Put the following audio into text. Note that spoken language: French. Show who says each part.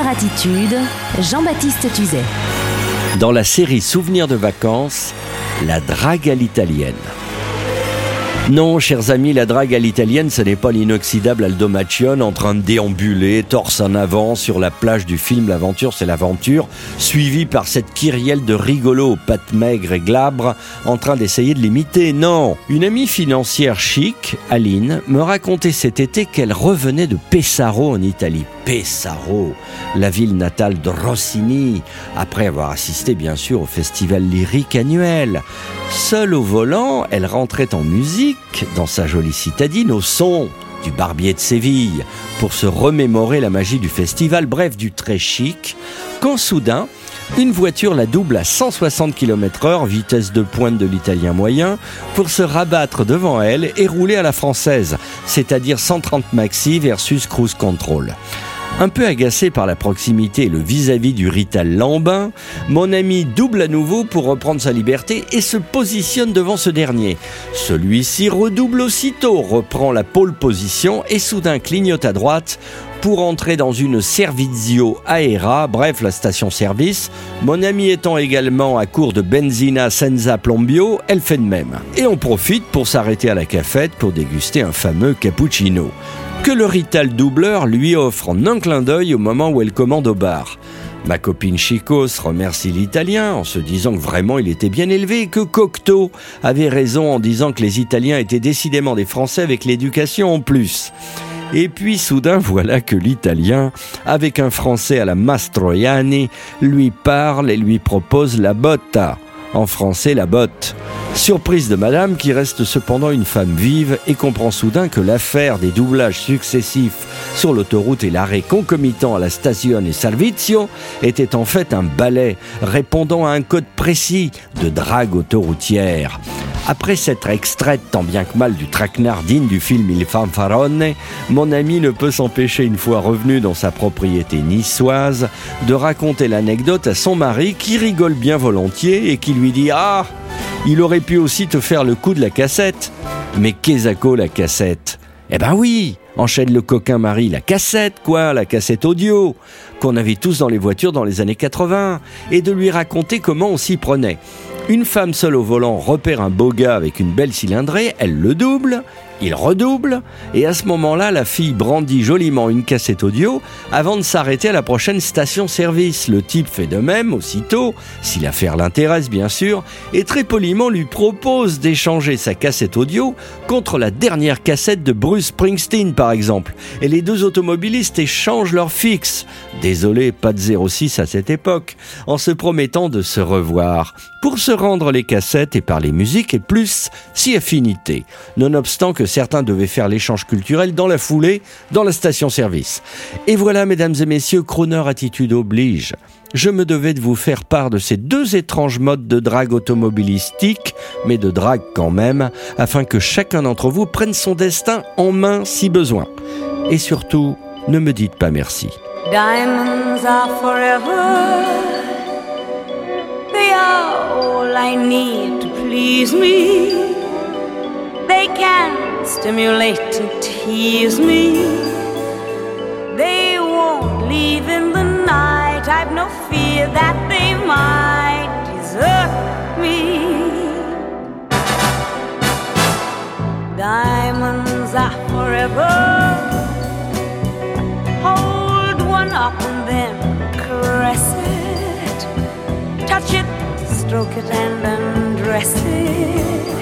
Speaker 1: Attitude, Jean-Baptiste Tuzet.
Speaker 2: Dans la série Souvenirs de vacances, la drague à l'italienne. Non, chers amis, la drague à l'italienne, ce n'est pas l'inoxydable Aldo Macione en train de déambuler, torse en avant, sur la plage du film L'aventure, c'est l'aventure, suivi par cette kyrielle de rigolos aux pattes maigres et glabres, en train d'essayer de l'imiter. Non, une amie financière chic, Aline, me racontait cet été qu'elle revenait de Pesaro en Italie. Pesaro, la ville natale de Rossini, après avoir assisté bien sûr au festival lyrique annuel. Seule au volant, elle rentrait en musique dans sa jolie citadine au son du barbier de Séville pour se remémorer la magie du festival, bref du très chic, quand soudain, une voiture la double à 160 km/h, vitesse de pointe de l'italien moyen, pour se rabattre devant elle et rouler à la française, c'est-à-dire 130 maxi versus cruise control. Un peu agacé par la proximité et le vis-à-vis du Rital Lambin, mon ami double à nouveau pour reprendre sa liberté et se positionne devant ce dernier. Celui-ci redouble aussitôt, reprend la pole position et soudain clignote à droite pour entrer dans une Servizio Aera, bref la station-service. Mon ami étant également à court de benzina senza plombio, elle fait de même. Et on profite pour s'arrêter à la cafette pour déguster un fameux cappuccino que le Rital doubleur lui offre en un clin d'œil au moment où elle commande au bar. Ma copine Chicos remercie l'Italien en se disant que vraiment il était bien élevé et que Cocteau avait raison en disant que les Italiens étaient décidément des Français avec l'éducation en plus. Et puis soudain voilà que l'Italien, avec un Français à la Mastroianni, lui parle et lui propose la botta, en français la botte. Surprise de madame qui reste cependant une femme vive et comprend soudain que l'affaire des doublages successifs sur l'autoroute et l'arrêt concomitant à la station et Salvizio était en fait un ballet répondant à un code précis de drague autoroutière. Après s'être extraite tant bien que mal du traquenard digne du film Il Fanfarone, mon ami ne peut s'empêcher, une fois revenu dans sa propriété niçoise, de raconter l'anecdote à son mari qui rigole bien volontiers et qui lui dit Ah, il aurait pu aussi te faire le coup de la cassette. Mais qu'est-ce la cassette? Eh ben oui, enchaîne le coquin Marie, la cassette quoi, la cassette audio, qu'on avait tous dans les voitures dans les années 80, et de lui raconter comment on s'y prenait. Une femme seule au volant repère un beau gars avec une belle cylindrée, elle le double, il redouble, et à ce moment-là, la fille brandit joliment une cassette audio avant de s'arrêter à la prochaine station-service. Le type fait de même aussitôt, si l'affaire l'intéresse bien sûr, et très poliment lui propose d'échanger sa cassette audio contre la dernière cassette de Bruce Springsteen par exemple. Et les deux automobilistes échangent leur fixe. Désolé, pas de 06 à cette époque, en se promettant de se revoir se rendre les cassettes et parler musique et plus si affinité, nonobstant que certains devaient faire l'échange culturel dans la foulée, dans la station-service. Et voilà, mesdames et messieurs, Croner Attitude oblige. Je me devais de vous faire part de ces deux étranges modes de drague automobilistique, mais de drague quand même, afin que chacun d'entre vous prenne son destin en main si besoin. Et surtout, ne me dites pas merci.
Speaker 3: Diamonds are forever. I need to please me. They can stimulate and tease me. They won't leave in the night. I've no fear that they might desert me. Diamonds are forever. Hold one up and then caress it. Touch it stroke it and undress it.